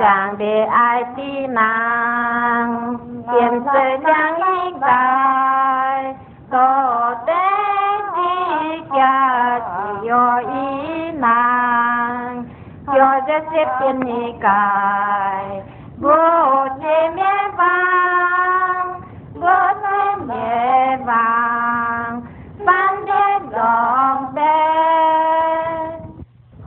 chẳng để ai tí nàng. Tiền sự chẳng ít tài tổ tế đi cha chỉ yo ý nàng. Cho rất xếp tiền nhị cài vô thế mê vang, vô thế mê vang. Ban đêm đòn bé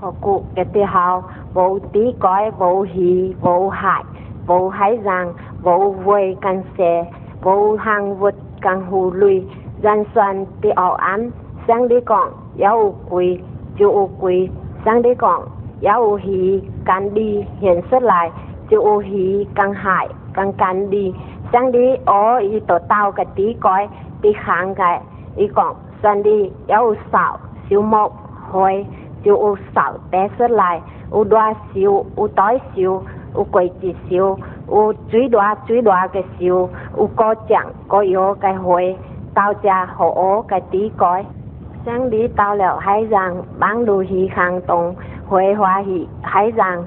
họ cụ, cái tiêu hào vô tí cõi, vô hỷ, vô hại, vô hải rằng vô vui căn xe vô hàng vật căn hù lùi, gian xoan tí ảo ám sang đi còn yếu quỳ chú quỳ sang đi còn yếu hỷ càng đi, hiện xuất lại chú hỷ căn hại căn càng đi sang đi ó y tổ tao cái tí cõi, tí kháng cái y còn soàn đi yếu xạo siêu mộc hồi chú u sạo té xuất lại 有热烧，有大烧，有鬼子烧，有水热水热嘅烧，有高涨高油嘅火，到家火锅嘅底改。想你到了海上，忙碌去行动，回花去海上，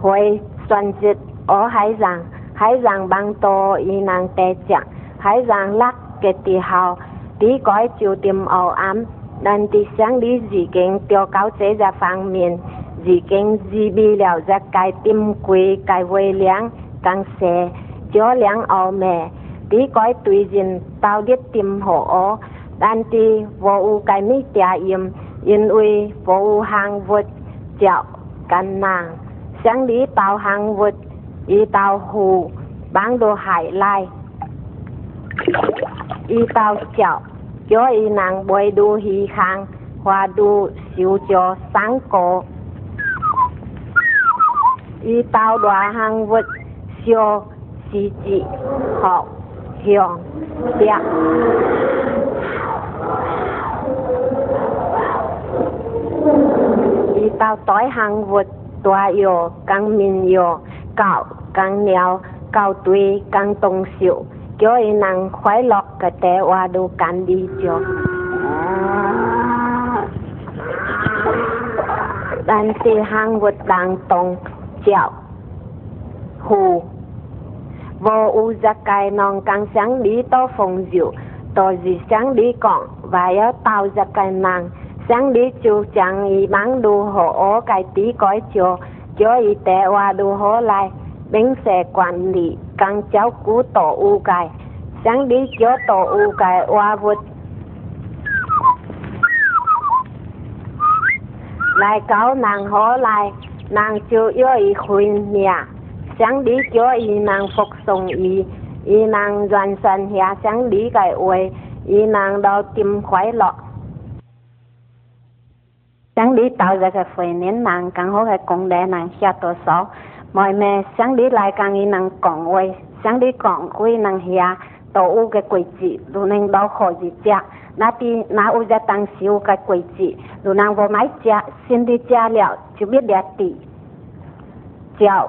回转折而海上，海上忙多伊人得奖，海上落个时候，底改就点乌暗，但伫想你已经调高这个方面。Dì kinh dì bi liệu ra cái tim quỳ cái vây liang càng xe cho liang ao mẹ tí coi tùy dìn tao biết tìm hộ ô. Đàn tí vô u cái mi tia im yên uy, vô u hàng vượt chạo căn nàng. Sáng lý tao hàng vượt y tao hù, bán đồ hải lai. Y tao chạo cho y nàng bồi đu hi hàng hoa đu siêu cho sáng cổ. 伊到大项物烧时节，好香香。伊到大项物大药更民药，到讲了到对讲动手，叫伊能快乐个地话都讲理解。咱是行活当中，tông vô u ra cài non căng sáng đi to phòng diệu to gì sáng đi còn và ở tao ra cài nàng sáng đi chú chẳng y bán đu hộ cái tí cõi cho cho y té hoa đu hố lại bánh xe quản lý căng cháu cú tổ u cài sáng đi cho tổ u cài hoa lại cáo nàng hó lại nàng chưa yêu ý khuyên nhà sáng đi cho ý nàng phục sùng ý ý nàng doan sân nhà sáng đi cái uế ý nàng đau tìm khoái lọ. Sáng đi tạo ra cái phơi nến nàng càng hố cái công đẻ nàng xa tổ sáu mọi mẹ sáng đi lại càng ý nàng còn uế sáng đi còn quy nàng hiya tổ u cái quỷ chị lu nên đau khổ gì cha na ti na u ra tăng siêu cái quỷ chị lu nàng vô máy cha xin đi cha liệu chứ biết đẹp tỷ chào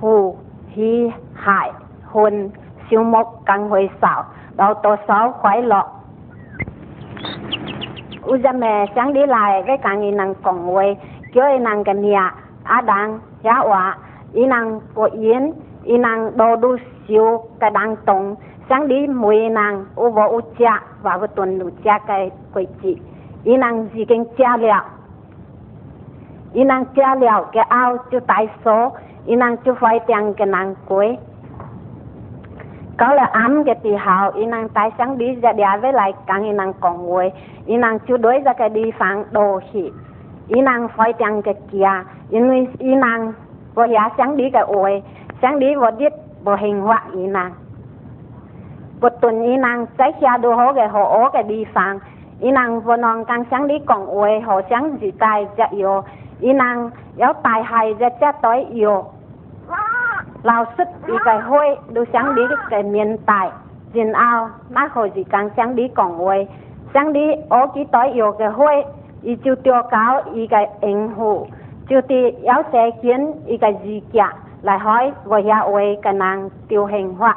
hù, hi, hại, hôn, siêu mốc, căng huệ xảo đau tổ sáu khoái lọ. U ra mẹ sáng đi lại, cái càng y nàng còn huệ cho y nàng cái nhà á đăng giá họa y nàng của yến y nàng đồ đu siêu cái đang tông chẳng đi mùi nàng ô vô ô cha và vô tuần lù cha cái quầy chị. Y nàng gì kinh cha liệu y nàng cha liệu cái ao chú tài số y nàng chú phải tiền cái nàng cuối có là ám cái tì hào y nàng tài sáng đi ra đá với lại càng y nàng còn nguội y nàng chú đối ra cái đi phản đồ hỉ y nàng phải tiền cái kia. Y y nàng vô giá sáng đi cái ôi sáng đi vô điết vô hình hoạ y nàng một tuần y năng trái xa đồ hố cái hồ ố cái đi sang y năng vô non càng sáng đi còn uế hồ sáng gì tài dạ yếu. Y năng yếu tài hay ra cha tối yếu. Lao sức đi cái hôi đồ sáng đi cái miền tài. Dìn ao, má hồ gì càng sáng đi còn uế sáng đi ố chỉ tối yếu cái hôi, y chú tiêu cáo y cái ảnh hù chú tì yếu sẽ kiến y cái gì kia lại hỏi vô ya uế cái nàng tiêu hình họa.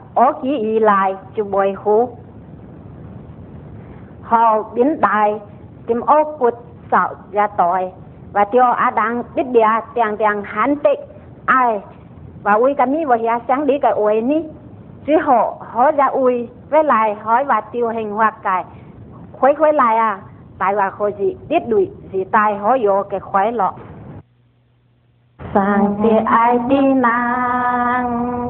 ố ký y lại chú bồi hú. Họ biến đại tìm ô cụt sợ ra tội, và tiêu á đang biết địa tiền tiền hán tịch ai? Và ui cái mi và hiá sáng đi cái ui ni. Chứ họ họ ra ui, với lại hỏi và tiêu hình hoặc cái khuấy khuấy lại à tại và khó gì biết đuổi gì tai họ vô cái khuấy lọ. Sang thì ai đi nàng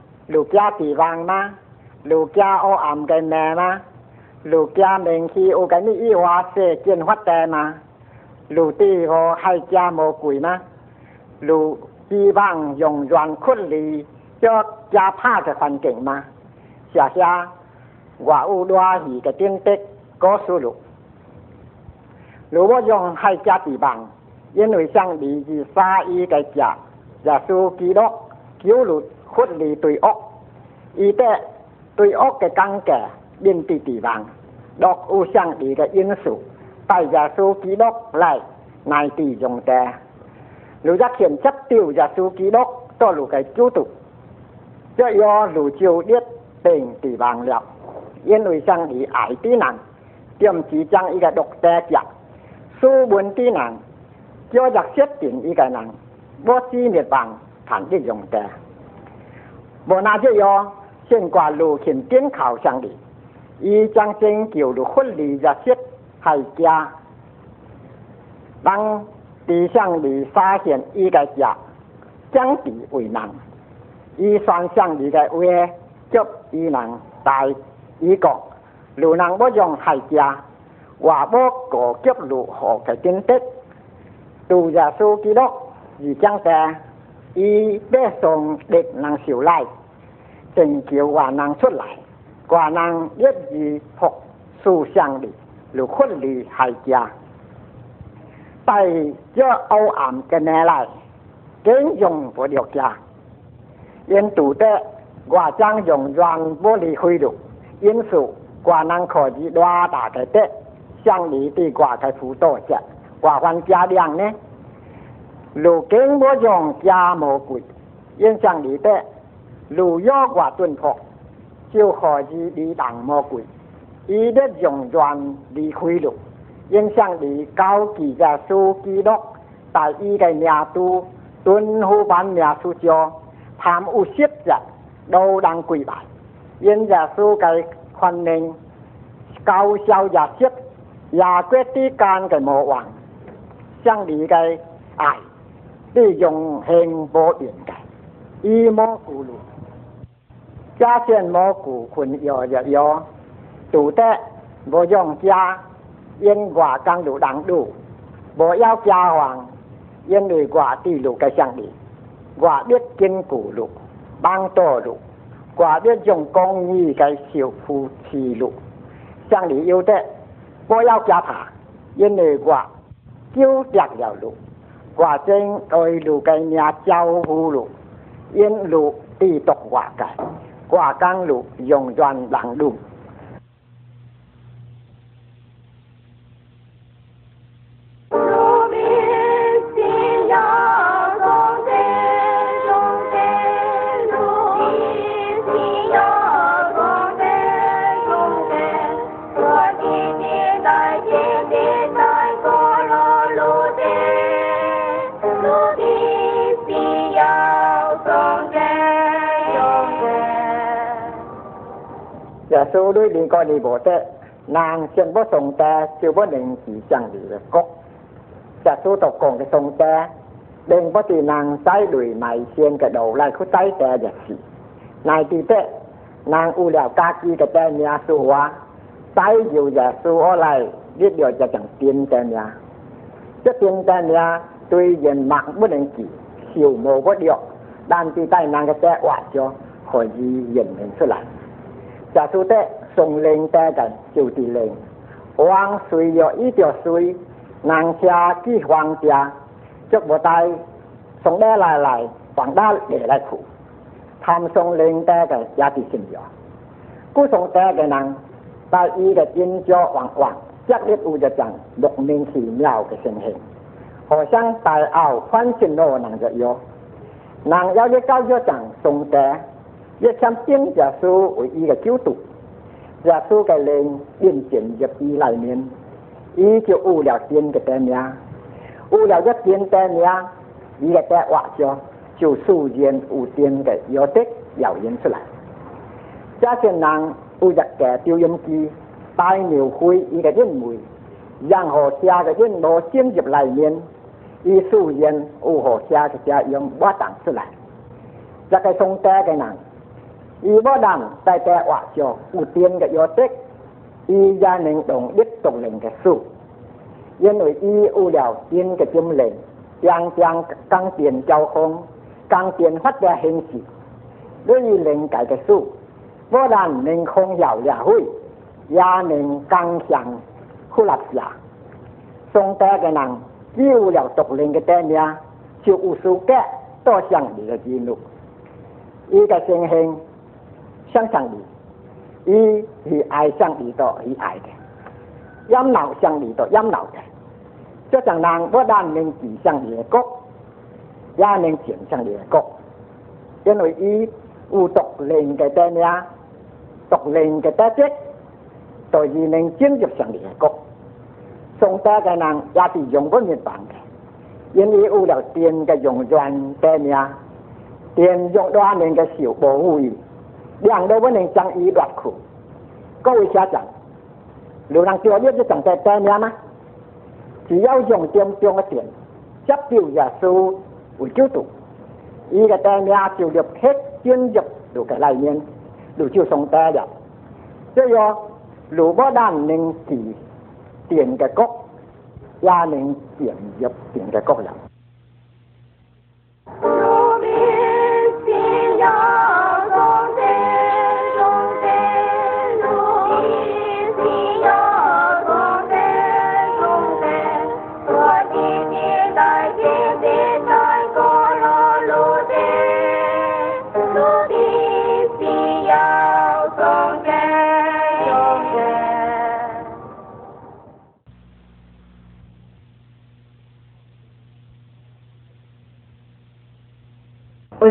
เกียมาลูกเกียตีวางมาลูกเกียโออ่ำกันแม่มาลูกเกียเมงคีโอกันนี่อีวาเซเจียนวัดแต่มาลูตีโอให้เกียโมกุยมาลูจีวางยงยวนคุนลีเจ้าเกียผ้าจะฟันเก่งมาเสียเสียว่าอูดัวหีกับเตียงเต็กก็สู้ลูกลูว่ายงให้เกียตีบาง因为相比是沙衣嘅家，耶稣基督 cứu lụt khốt lì tùy ốc y tế tùy cái căng kẻ điên tì tì vàng. Đọc u sang đi ra yên số ký đốc lại, nài tì dùng tè. Lưu giác hiện chất tiêu giả số ký đốc, cho lũ cái chú tục cho do lũ chiều điết, tình tì vàng liệu yên lùi sang đi ải tí nàng tiêm chỉ độc tè chặt su buồn tí nàng cho giặc xét tiền y cái nàng bó chi miệt vàng thẳng đi 无那这样，先挂如线顶靠上哩，伊将拯救如婚礼日色海家，当地上里发现伊个家，将地为难，伊双向里个话，叫伊人大伊讲，如人要用海家，话无过急如何个经得，杜家书记录，伊将在。伊要送敌人受来，拯救万能出来，万人一于服思想里，如困里海家。在这黑暗的年来，真用不了家，因独得我将永远不离开路，因此我能可以大大的得乡里的我的辅导下，我还家两呢。如今我用家魔鬼印象里的如约我顿托就可以你当魔鬼伊的永远离开了印象里高级的书记录在伊的名都蹲后版名书中贪污涉者都当归来印象书记欢迎高效也是也归之干的魔王像你的爱地用很不应该，一毛古路，加先毛古困要要要，住得不用加，因外刚路难路，不要加房，因为外第六个相地，外边金古路，帮道路，外边用公益个修复之路，相里有的不要加怕，因为外丢掉了路。或者对路个名招呼路，因路地独外界，外江路永远难路。 ดินก็นีโบเตนางเชียนบ่ส่งแต่จิวบ่หนึ่งสีจังดีเลยก็จะสู้ตกกงก็ส่งแต่เด้งปตินางไซดุยใหม่เชียนกระโดไล่เขาไซแต่อย่างสีนายตีเตะนางอูเหล่ากากีกับแต่เมียสู้หัวไซอยู่อย่าสู้อะไรยึดเดียวจะจังเตียนแต่เมียจะเตียนแต่เมียตุยเย็นหมักบ่หนึ่งกี่สิวโมก็เดียวด้านตีใต้นางกระแตวัดจ้อหอยยีเย็นเหมือนสลัดจะสู้เตะ 送人家的就是人。王水有一条水，南家去皇家，就不带送奶来来，放达奶来去。他们送人家的也是信仰。故宋家的人，在伊个金角皇冠，一日有一张莫名其妙的情形，好像大澳翻新路那个哟。人要一高一长，宋家，一向兵着书为伊个九度。耶穌嘅靈變進入伊内面伊就有了真嘅嘅名有了一真嘅名伊嘅嘅話咗就自然有真嘅有的表現出來加上人有一個調音機大描繪伊嘅因為任何下嘅因無進入内面伊自然有何下嘅家用不當出来一个送爹嘅人 อีบ่ดังแต่แต่ว่าจอกอูเตียนกับยอเต็กอียาหนึ่งตรงยึดตรงเหล่งกับสู้ยันหน่วยอีอูเดียวเตียนกับจุ่มเหล่งยังยังกังเตียนเจ้าคงกังเตียนฮัดแต่เฮงสิด้วยเหล่งไก่กับสู้บ่ดังหนึ่งคงยาวยาหุ้ยยาหนึ่งกังยังคู่หลับยาทรงแต่กันนังยี่อูเดียวตกเหล่งกับแต่เนี้ยชิวอูสูแก่ต่อเสียงดีกับจีนุกอีกับเสียงเฮง 相相你，伊是愛相你多伊愛嘅，陰鬧相你多陰鬧嘅。這種人不但能指向你的国，也能轉向你的国，因为伊有獨靈嘅爹命。獨靈嘅得益，所以能進入上嚟嘅國。宋代嘅人也是用不滅辦嘅，因为有了電嘅用轉嘅命，電用多年嘅小保護義，兩都不能將伊奪去。各位家长，流浪教育就長在嘅命吗？只要用点中嘅電，接掉耶穌為救度，伊嘅嘅命就入 hết 進入到嘅裏面。လူ就送得了，这个如果咱能治点个国，也能进入电嘅国了。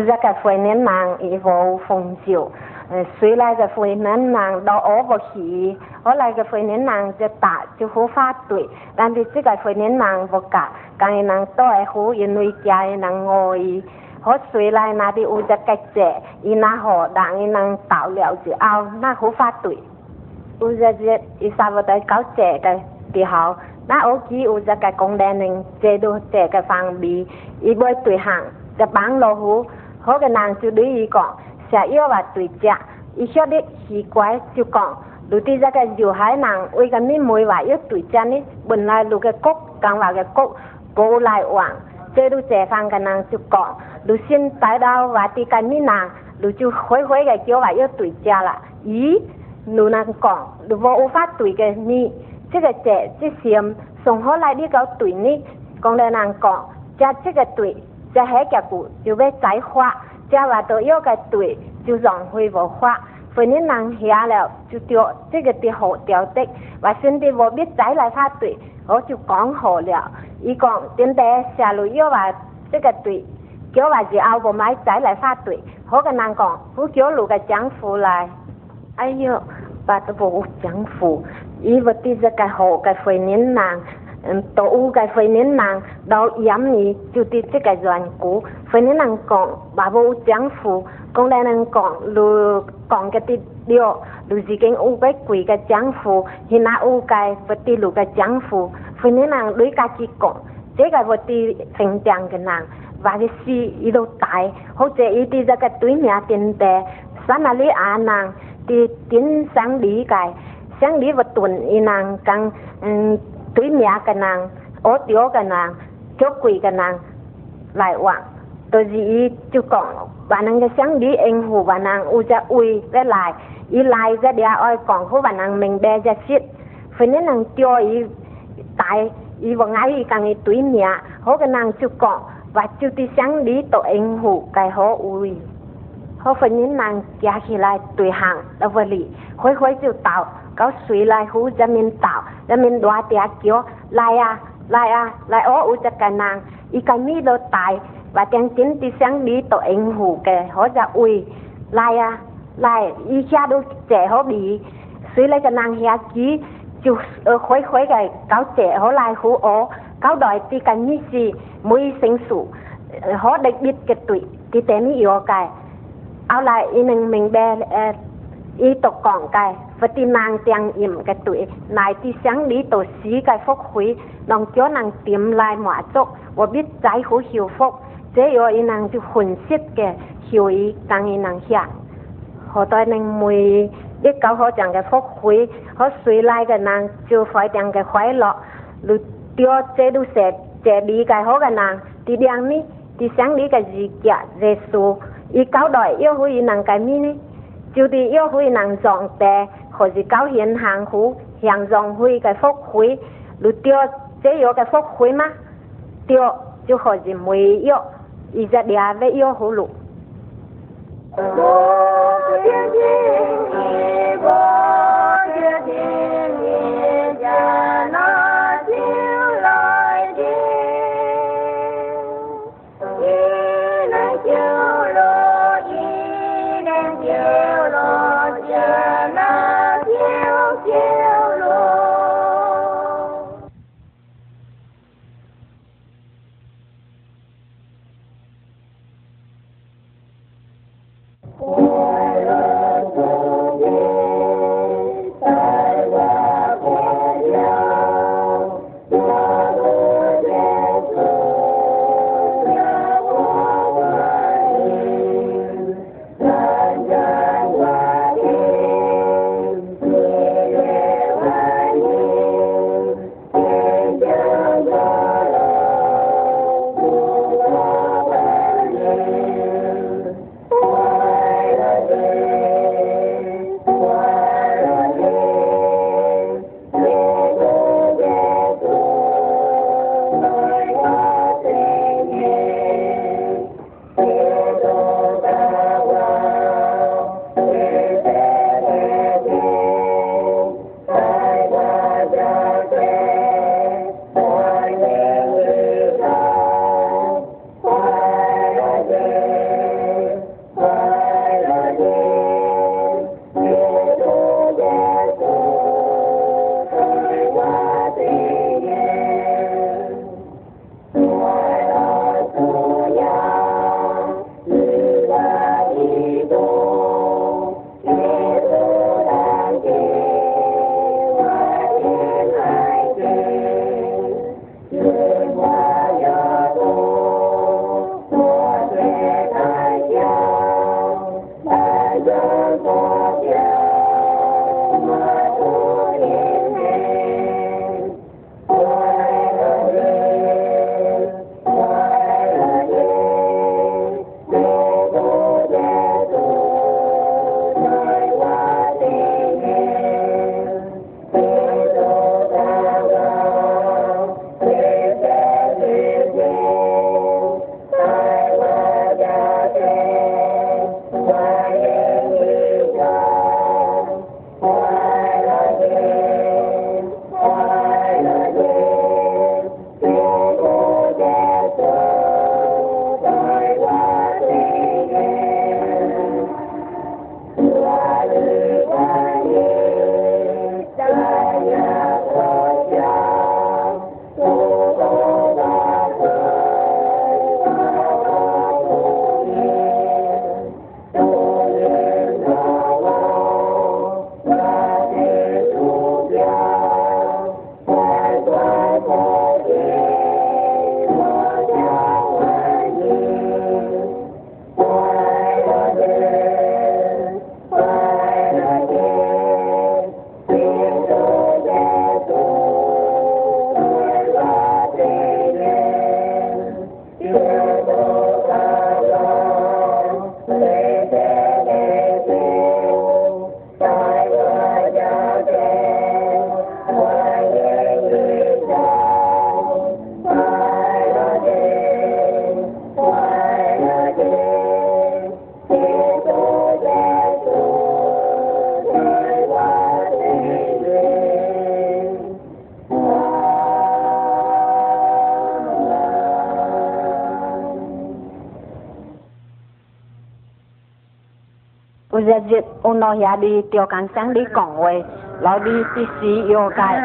有一个回年人伊无丰少，诶，虽来个回年人到我不去，我来个回年人就打就好发对，但系这个回年人不夹，咁伊人都系好因为家伊人爱伊，我虽来那啲有一个姐，伊那好，但伊人到了之后，那好发对，有一个伊差不多九姐嘅时候，那我记有一个公练人制度这个方面，伊会对行就帮老虎。 好个男就对伊讲，食药话对食，伊晓得奇怪就讲，如滴这个有害人为个恁每话要对食呢，本来如个国讲话个国无来往，这如解放个男就讲，如新带到话地个恁人，如就回回个叫话要对食啦，咦，如人讲，如无无法对个你，这个这这心送好来你个对呢，讲个人讲，食这个对。在海结骨就要再发，再话到要个队，就浪费无花。反正人下了就掉这个的好掉的，话兄弟无必再来发队，我就讲好了。伊讲点的下路要话这个队，叫话是后无买再来发队，好个难讲，不叫路个丈夫来。哎哟，把都无丈夫，伊不滴一个好个反正难。tổ u cái phải nên nàng đó yếm nhỉ chủ tịch cái cái doanh cũ. Phải nên nàng còn bà bố trang phụ. Con đây nàng còn, lù, còn cái tít điều lù gì cái u cái quỷ cái trang phụ. Hiện nay u cái vật tít lù cái trang phụ. Phải nên nàng đối cái chỉ còn. Chế cái vật tít thành trang cái nàng và cái si ý đâu tại hoặc 者 ý đi ra cái túi nhà tiền tệ. Sáng nay à nàng thì tiến sáng đi cái. Sáng đi vật tuần ý nàng càng túi mía cái nàng ô tiêu cái nàng, chốt quỷ cái nàng, lại quảng tôi gì chú còn bà nàng cái sáng đi anh hù bà nàng u ra ui với lại, ý lại ra địa ơi, còn hú bà nàng mình bè ra xít phải nên nàng cho ý, tại ý vào ngay y càng ý túi mía hố cái nàng chú còn, và chú ti sáng đi tội anh hù cái hố ui hố phải nên nàng kia khi lại tùy hàng đâu vật lý khối khối chú tạo có suy lại hú ra mình tạo, ra mình đoá tia kiểu lại à lại à lại ó u ra cái nàng. Y cái mi lo tài, và tiếng chính thì sáng đi tổ anh hủ kề họ ra ui lại à lại y cha đôi trẻ họ bị suy lại cho nàng hia chí chú ờ, ở khối khối cái cáo trẻ họ lại hú ó. Cáo đòi thì cái mi gì mỗi sinh sụ ờ, họ đặc biệt cái tuổi thì té mi yếu cái. Áo lại y mình mình bè ờ, y tộc còn cái. 不的忙点音个对，来的想里都死个福会，能叫人点来满足，我必在乎幸福，这要伊人就分析个，后裔当一人下，好在恁每一搞好讲个福会，和谁来个人就怀点个快乐，如钓这都是这理解好个人，第两呢，第想里个自己日数，一搞代要乎一人个咪呢？就地要回能庄待。可是高贤行湖向荣辉嘅福会，你掉这有嘅福会吗？掉就可是没有，而且你还未有葫芦。我决定你，我决定你，将那将来的。日日我那下里钓竿上里讲话，老里只是要改。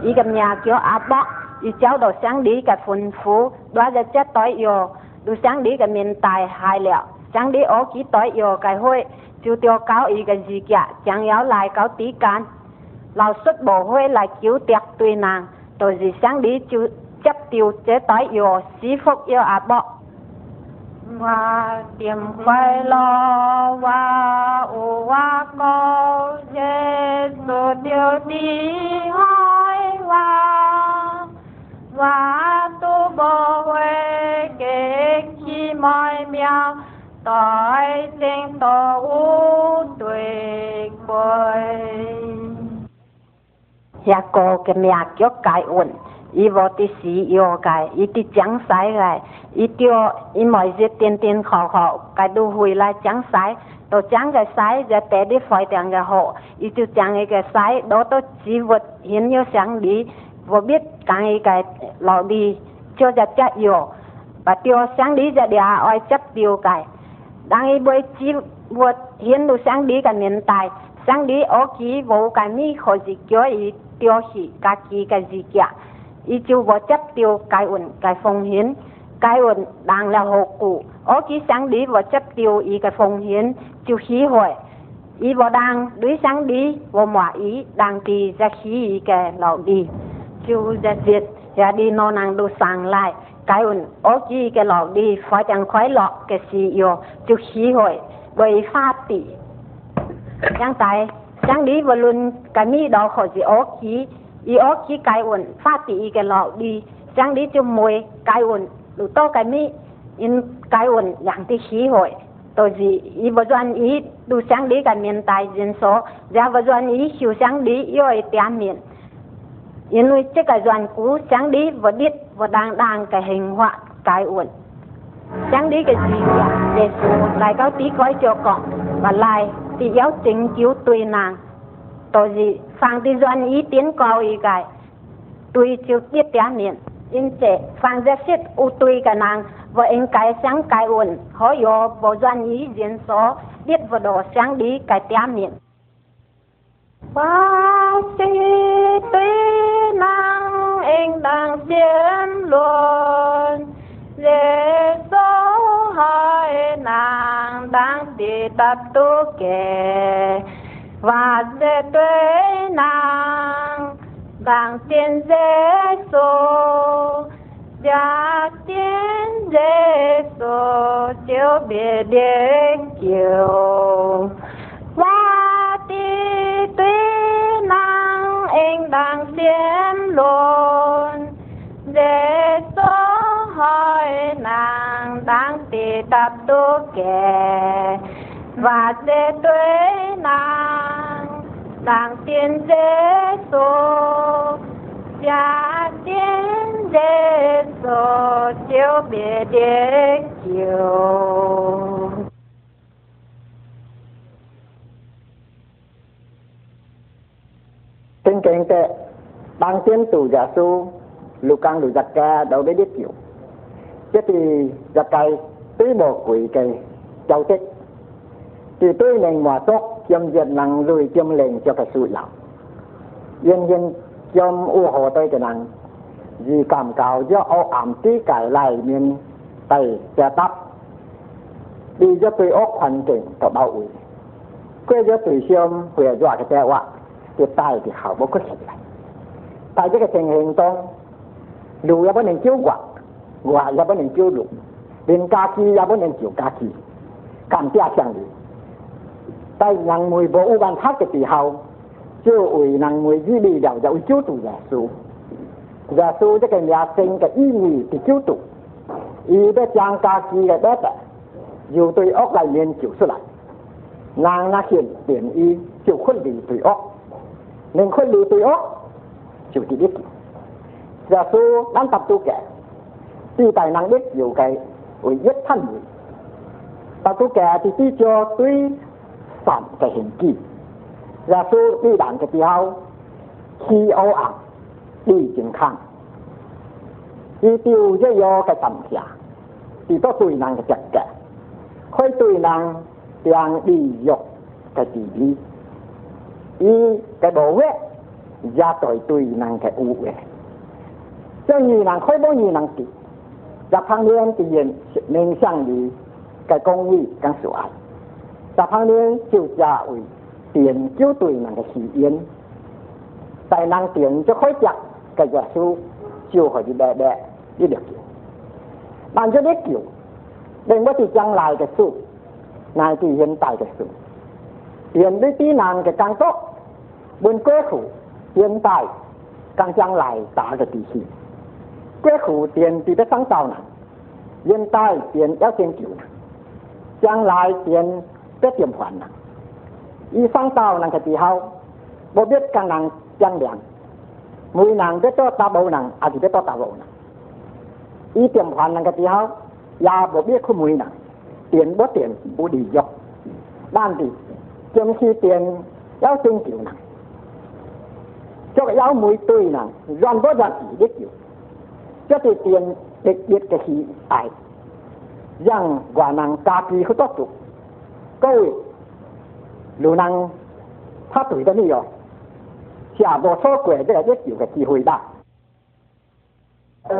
伊个名叫阿伯，伊走到上里个吩咐，我日只对药，到上里个面带害了，上里我几对药改会，就钓搞伊个事件，将要来搞底干，老叔无会来纠结对人，就是上里就接掉这对药，师傅要阿伯。Huy lu quay lo đi yêu cái ý đi hai cái tiêu gì cả chẳng giáo lại cáo tí can lao xuất tiệm quay lo và u và cô dê số điều đi hỏi và và tu bồ huê kế khi mọi miao tội tổ u tuyệt vời. Dạ cô, cái mẹ kiểu cái ổn ý cái cái cái cái đi phải cái cái đó chỉ vật hiện như sáng lý, vô biết càng cái cho ra chắc yêu và tiêu sáng đi ra đi chấp tiêu cái đang ý bơi chỉ vật hiện đồ sáng lý cái miền tài sáng lý ở kỳ vô cái mi khó gì kiểu ý tiêu hỉ cái ký cái gì ý chú vô chấp tiêu cái ổn cái phong hiến. Cái ổn đang là hộ cụ. Ô chí sáng đi vô chấp tiêu ý cái phong hiến. Chú khí hội ý vô đang đối sáng đi vô mỏa ý đang đi ra khí ý cái lậu đi. Chú ra diệt, ra đi nó năng đồ sáng lại. Cái ổn ô chí cái lậu đi phải chẳng khoái lọ cái xì yêu. Chú khí hội bởi phát tỷ chẳng tại sáng đi vô luôn cái mi đó khỏi gì ô chí ý ở ký cái ổn phát tỷ cái lọ đi. Sáng đi cho mùi, cái ổn đủ to cái mi. In cái ổn yang tí khí hội. Tôi gì ý vô doan ý, đủ sáng đi cái miền tài dân số. Ra vô doan ý chiều sáng đi yêu ấy tiêm miền in nuôi chứ cái doan cũ, sáng đi vô biết vô đang đang cái hình họa cái ổn sáng đi cái gì vậy? Để số lại cáo tí gói cho và lại thì giáo chính cứu tùy nàng. Tôi gì phang đi doan ý tiến cầu ý cái, tùy chiều tiết tiết niệm in chế phang ra xếp u tùy cả nàng và in cái sáng cái ổn họ yo bộ doan ý diễn số biết vào đồ sáng đi cái tiết niệm ba chi tuy năng in đang diễn luôn để số hai nàng đang đi tập tu kề và để tuế nàng đang tiền dễ số giá tiền dễ số chiếu biệt đến chiều qua đi tuy nàng anh đang xiêm luôn. Dễ số hỏi nàng, đang tì tập tu kẻ và dễ tuế nàng đang Kinh kinh tệ Bằng tiên tù giả su Lục căng lục giặc ca đâu để biết kiểu. Chứ thì giặc cây Tuy bộ quỷ cây Châu tích Thì tuy nên mùa tốt chấm diệt năng lùi chấm lên cho cái sự lòng. Yên yên chấm u hồ tới cái năng Vì cảm cao cho ô ẩm tí cải lại miền Tây cho tắp Đi cho tôi ốc hoàn chỉnh Tổ bảo ủy Quê cho tôi xem Huệ dọa cái xe hoạ thì tay thì hảo bố có thể lại tại cái tình hình tôi lù ra bên chiếu quạt quạt ra bên chiếu lù bên ca chi ra bên chiếu ca kỳ cảm tia chẳng đi tại năng mùi bộ u ban thác cái tỷ hậu chưa ủy nặng mùi di đi đầu dạo chú tụ giả su giả su cái nhà sinh, cái ý nghĩ thì chú tụ ý bé chàng ca chi cái bé tệ dù tôi ốc lại liền chịu xuất lại. Nàng na hiện tiền y chịu khuất lì tùy ốc. Nên khuất lì tùy ốc, chịu thì biết. Giả su đang tập tu kẻ tuy tài năng biết dù cái ủy giết thân gì tập tu kẻ thì tuy cho tuy 善的行迹。耶对人的时候，起乌暗，立健康。伊丢这药的感下，是做对人的价界，会对人将利欲的治理。伊的无畏，也对对人的误会。这愚人开放愚人地，也旁边的人面向你的公益跟所爱。十八年就加为点酒队那个时验，在人点就开食，个个手就开始白白一粒酒，慢着一酒，另外是将来的事，乃至现代的事，面对比难的工作，问过去现代将将来打个底细，过去点比的上道呢，现代点要先酒，将来点。Biết tiềm khoản này y sáng tạo này cái tỷ hao. Bộ biết càng nàng chẳng liền mùi nàng biết to ta bầu nàng à thì biết to ta bầu nàng. Y tiềm khoản nàng cái tỷ hao. Dạ, ya bộ biết khu mùi nàng. Tiền bố tiền, bố đi dọc đan thì tiềm khi tiền, giáo tiền kiểu nàng cho cái giáo mùi tươi nàng doan bố doan ý biết kiểu. Cho thì tiền để biết cái gì ai. Rằng quả nàng ca kỳ không tốt 各位，刘南他对着你哦，下不错拐的也有个机会吧。的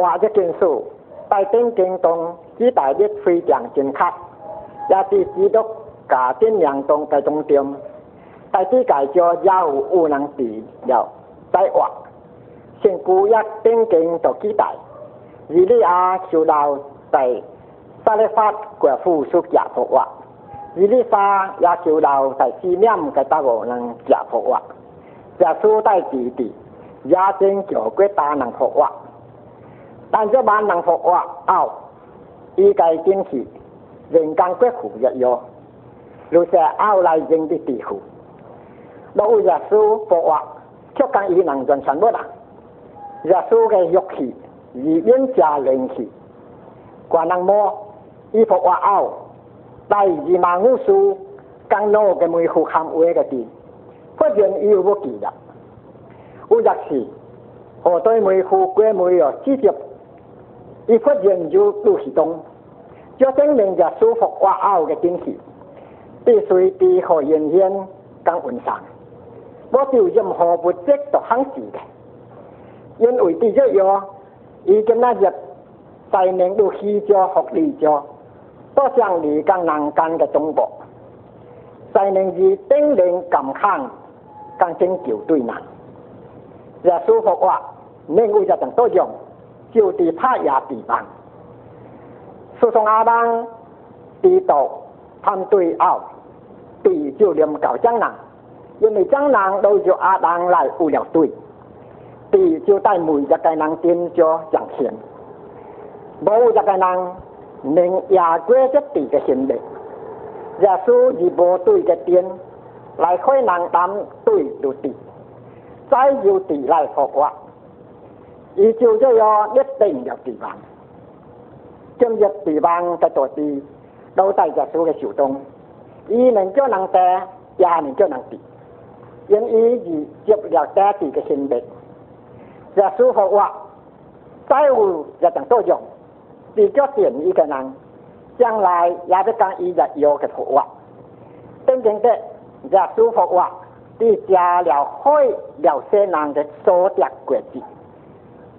换一件事，带登京东指大日非常正确，也是知道家庭两中的重点。在世界中也有有能治了在活，先古一定经就记载，以利亚修到在沙利发国富苏家迫活，以利沙也修到在纪念的大国人家迫活，耶稣在地地也真叫过大人复活。但这万能佛话后，依个坚持人间疾苦日药，如是后来人的地苦。若有热稣佛话，却讲伊能尽全部啦。热稣嘅玉器已经加灵气，观能摸伊佛话后，第二万五书更多嘅每户含话嘅地，不然伊又不记得。有日时，何对每户过每月直接。一发现就就是东，就证明着舒服挂号的经济，必须低和人先刚稳上，我就任何物质都很值的，因为第一样，伊跟那日在明都西着福利着，多像你刚难干的中国，在明是顶灵感慨，刚拯球对难，也舒服话，另外一种多样。就地拍也地板。诉讼阿邦地道判对澳，地就念搞江南，因为江南都叫阿邦来不了对，地就带每一个人点着赚钱，某一个人能也过这地的心的，耶稣以无对的点来开人担对就地，再有地来复活。而照咗有一定有地方，今日地方嘅大地都帶着數嘅手中，伊能叫能得，也能叫能地，因伊而接了得地嘅性別，就舒服話，債務一定多用，地叫點一个人，将来也得讲伊日有嘅福話，真正的就舒服話，地加了開了些人嘅所得國際。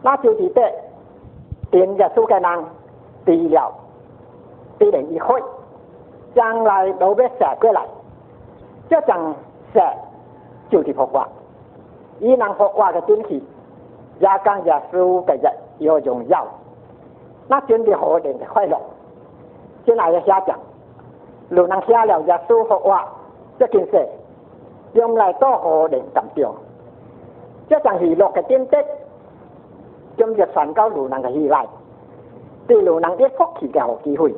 那就是得，定个数个人，得了，才人一开，将来都别写过来，这种写，就是画画，伊能画画个东西，也讲也舒服个，要重要，那真的好人的快乐，再来个写讲，如能写了耶舒服画，这件事，用来多好人感觉，这上娱乐个点滴。今日传教路能嘅依賴，對路能啲福氣嘅好機會，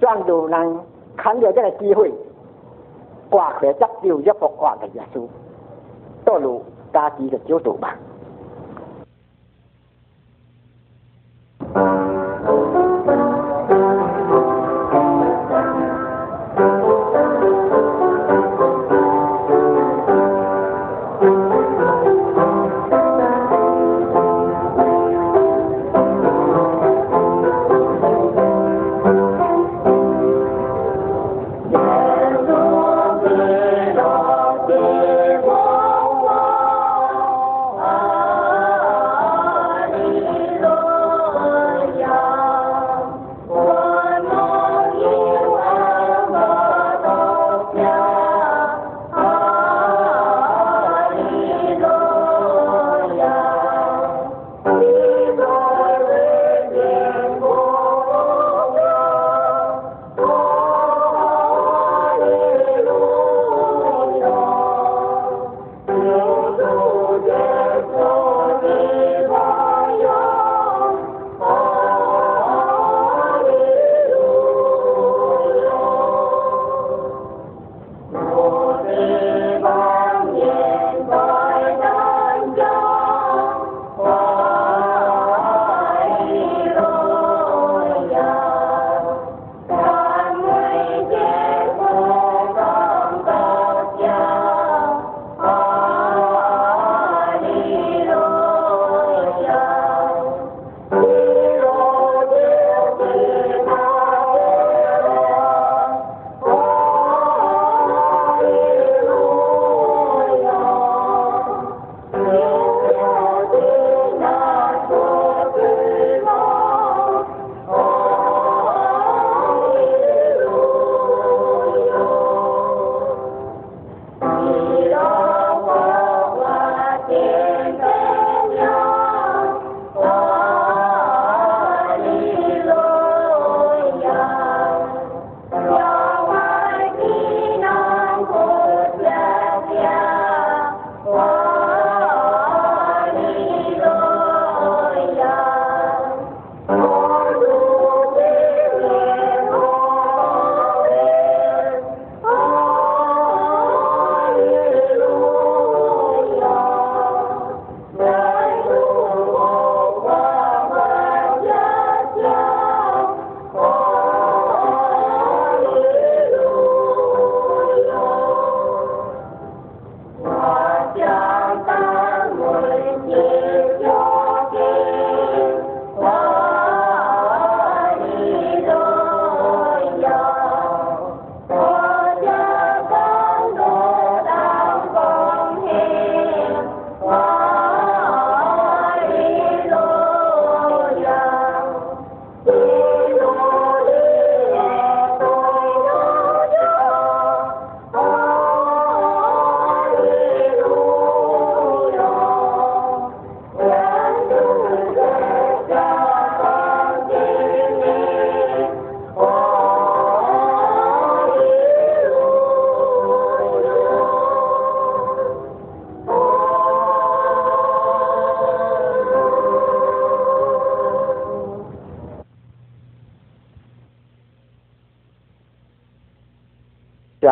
將路能近咗一个机会，挂起只要一幅画嘅耶稣，多路家己嘅小道吧。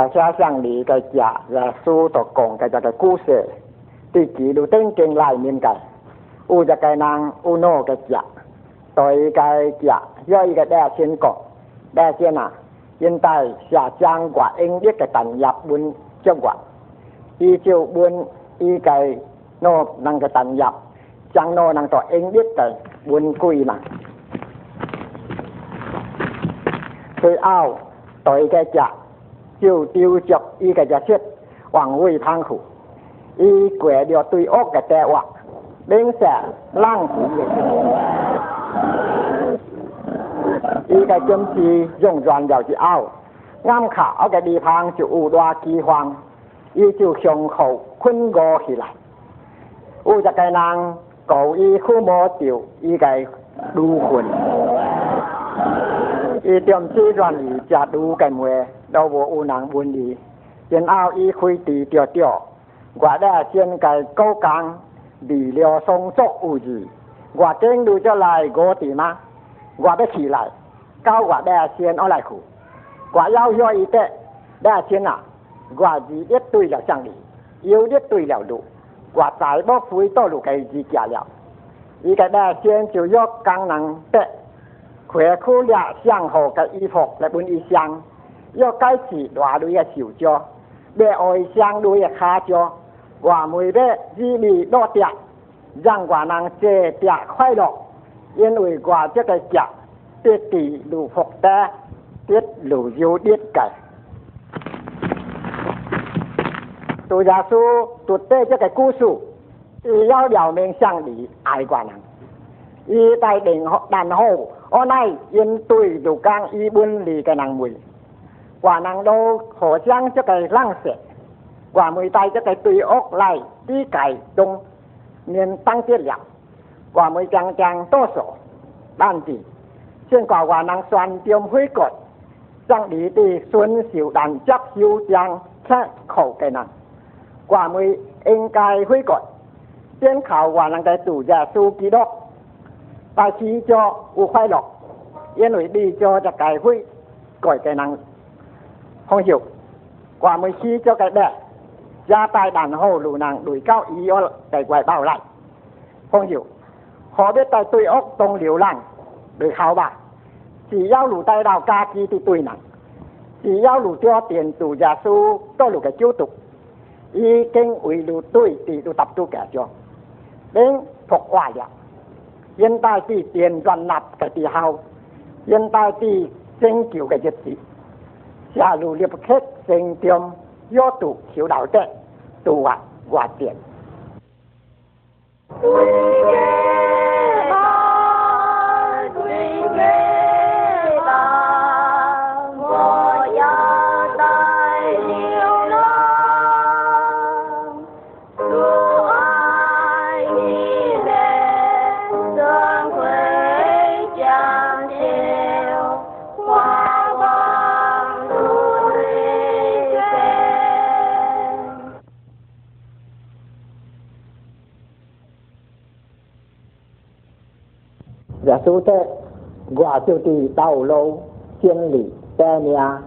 家乡里嘅家，耶稣就讲嘅就个故事，啲记录登经里面嘅，有只个人有诺嘅家，对个家有一个大先讲，大先啊，现在下将挂英一嘅登入本中国，依照本依个诺能嘅登入，将诺能做英一嘅本归嘛，佢拗对嘅家。 就丢着一个钥匙，往外仓库，伊过了对屋个大弯，脸色冷冰冰。伊个肩上用软药子包，刚考个地摊就有多起黄，伊就向后困过起来。有一个人告伊抚摸着伊个乳房，伊点嘴软就吃鲁个话。都无有人问伊，然后伊开地着着，我咧先计高讲，离了松竹有字，我经路就来我地吗？我要起来，教我咧先我来去，我要要伊的，咧先啊，我是一对了上里，又一对了路，我再不回到路嘅自家了。伊个大先就要工人的，快苦了相好嘅衣服来本衣裳，要改是大类的手脚，要爱双类的脚脚，我们的日日努力，让我能这点快乐，因为我这个家得地如福德，得如有得改。杜家书读的这个故事，是要表明向你爱寡人。伊在人何，然后我乃应对就讲伊本里的人为。quả nàng đô khổ giang cho cái lăng sẽ quả mười tay cho cái tùy ốc lại đi cải đông miền tăng tiết lạc quả mười chàng chàng tô sổ ban tỷ trên quả quả nàng xoan tiêm huy cột trang đi đi xuân xỉu đàn chắc hiu giang sẽ khổ cái nàng quả mười anh cài huy cột trên khảo quả nàng cái tủ già su ký đốc ta chỉ cho u khoai lọc yên ủy đi cho cho cái huy cõi cái nàng không hiểu. Quả mới chi cho cái bè ra tài đàn hồ lù nàng đuổi cao ý ở cái quái bảo lại. Không hiểu. Họ biết tại tôi ốc tông liều làng được khảo bà chỉ giao lù tay đào ca chi thì tôi nặng chỉ giao lù cho tiền tù già su có lù cái chú tục. Ý kinh ủy lù tôi thì tôi tập tu kẻ cho. Đến thuộc quả dạ. vậy hiện tại thì tiền doanh nạp cái tỷ hào. Hiện tại thì chính kiểu cái dịch gì 假如你不开心中要读小脑袋读啊完点 chú thế. Quả tiêu tì tàu lâu thiên lý tè nha,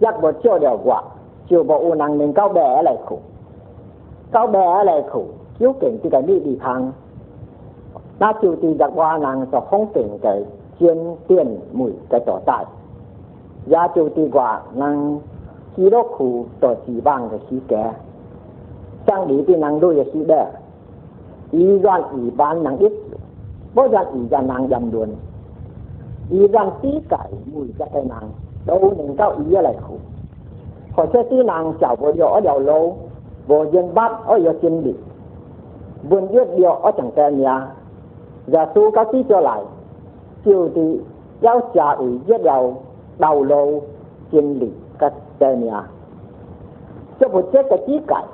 giác bộ chưa đều quả chưa bộ u năng mình cao bé lại khổ cao bé lại khổ chiếu cảnh thì cái đi đi thang. Ta tiêu tì giác qua năng cho không cảnh cái chuyên tiền mùi cái tổ tại giá tiêu thì quả năng khi đó khổ tổ chỉ bằng cái khí kẻ sang đi thì năng đôi cái khí đẻ. Ý đoạn ý bán năng ít rằng iranang dầm luôn. Iran tí cải mùi ra tay nàng. Đâu nên cao ý lại khổ. Khỏi xe tí nàng chảo vô dọ ở đầu lâu, vô dân bát ở dọ chân bị vườn dứt điều ở chẳng xe nhà. Giả su các tí cho lại. Chiều thì giáo trả ủy dứt đầu đầu lâu, chân bị các xe nhà. Cho một chết cái tí cải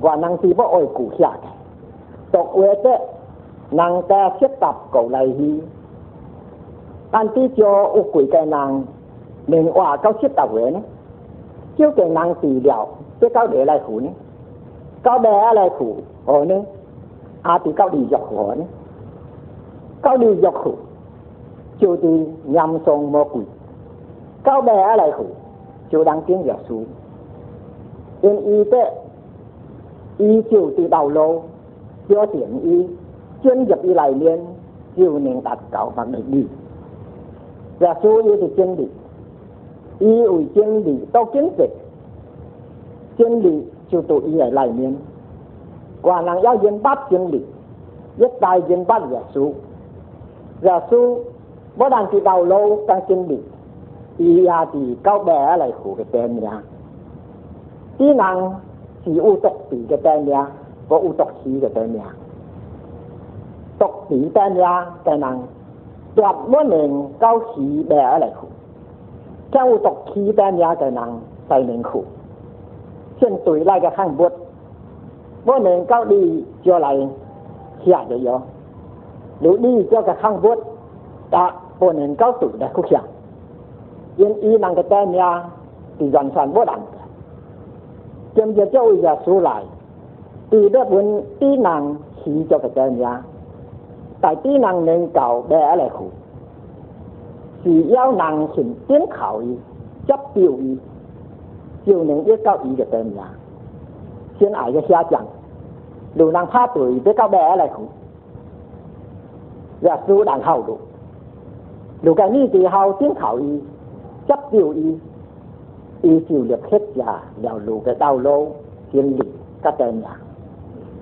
và năng tí bỏ ôi củ xa cái tộc quê tết nàng ta xếp tập cầu lại hi anh tí cho u quỷ cái nàng, mình hòa cao xếp tập huế nữa chiếu cái nàng tì đèo cái cao để lại khủ nữa cao bé lại khủ ở nữa à thì cao đi dọc khủ nữa cao đi dọc khủ chiếu thì nhằm sông mơ quỷ. Cao bé lại khủ chiếu đang tiếng dọc xuống. Nên y tế. Y chiều thì đầu lâu cho tiền y chuyên nghiệp đi lại liền chiều nên đặt cậu bằng để đi. Và số yêu thì chuyên đi y ủi chuyên đi tao kiến dịch chuyên đi chiều tụ y lại lại liền quả năng giáo dân bắt chuyên đi nhất tài dân bắt giả số giả số bó đang chỉ đầu lâu đang chuyên đi y à thì cao bé lại khổ cái tên nha tí năng chỉ u tộc tỷ cái tên nha có u tộc chỉ cái tên nha ตกสีแต่ยางแต่นางจับว่าหนึ่งเก้าสีแบอะไรคู่เจ้าตกขีแต่ยาแต่นางใส่หนึ่งคู่เช่นตุยไล่กับข้างบดว่าหนึ่งเก้าดีเจ้าอะไรเขียดเยอะหรือดีเจ้ากับข้างบดตะปนหนึ่งเก้าตุยได้คุกเขียดยันอีนางกับแต่ยาตีจันสันบดังจำเจ้าอย่าสู้ไหลตีเด็กบนตีนางขีเจ้ากับแต่ยา 大抵人能够得来苦，只要人肯点考伊，接受伊，就能得到伊个得名。先挨个下降，路人怕对得到得来苦，若是人好路。如果你最后点头伊，接受伊，伊就入黑下，要路个道路，经历个得名，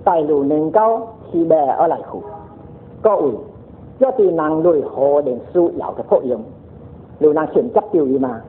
在路能够是得来苦。各位，这是人类何等需要的作 năng rồi, 嘛。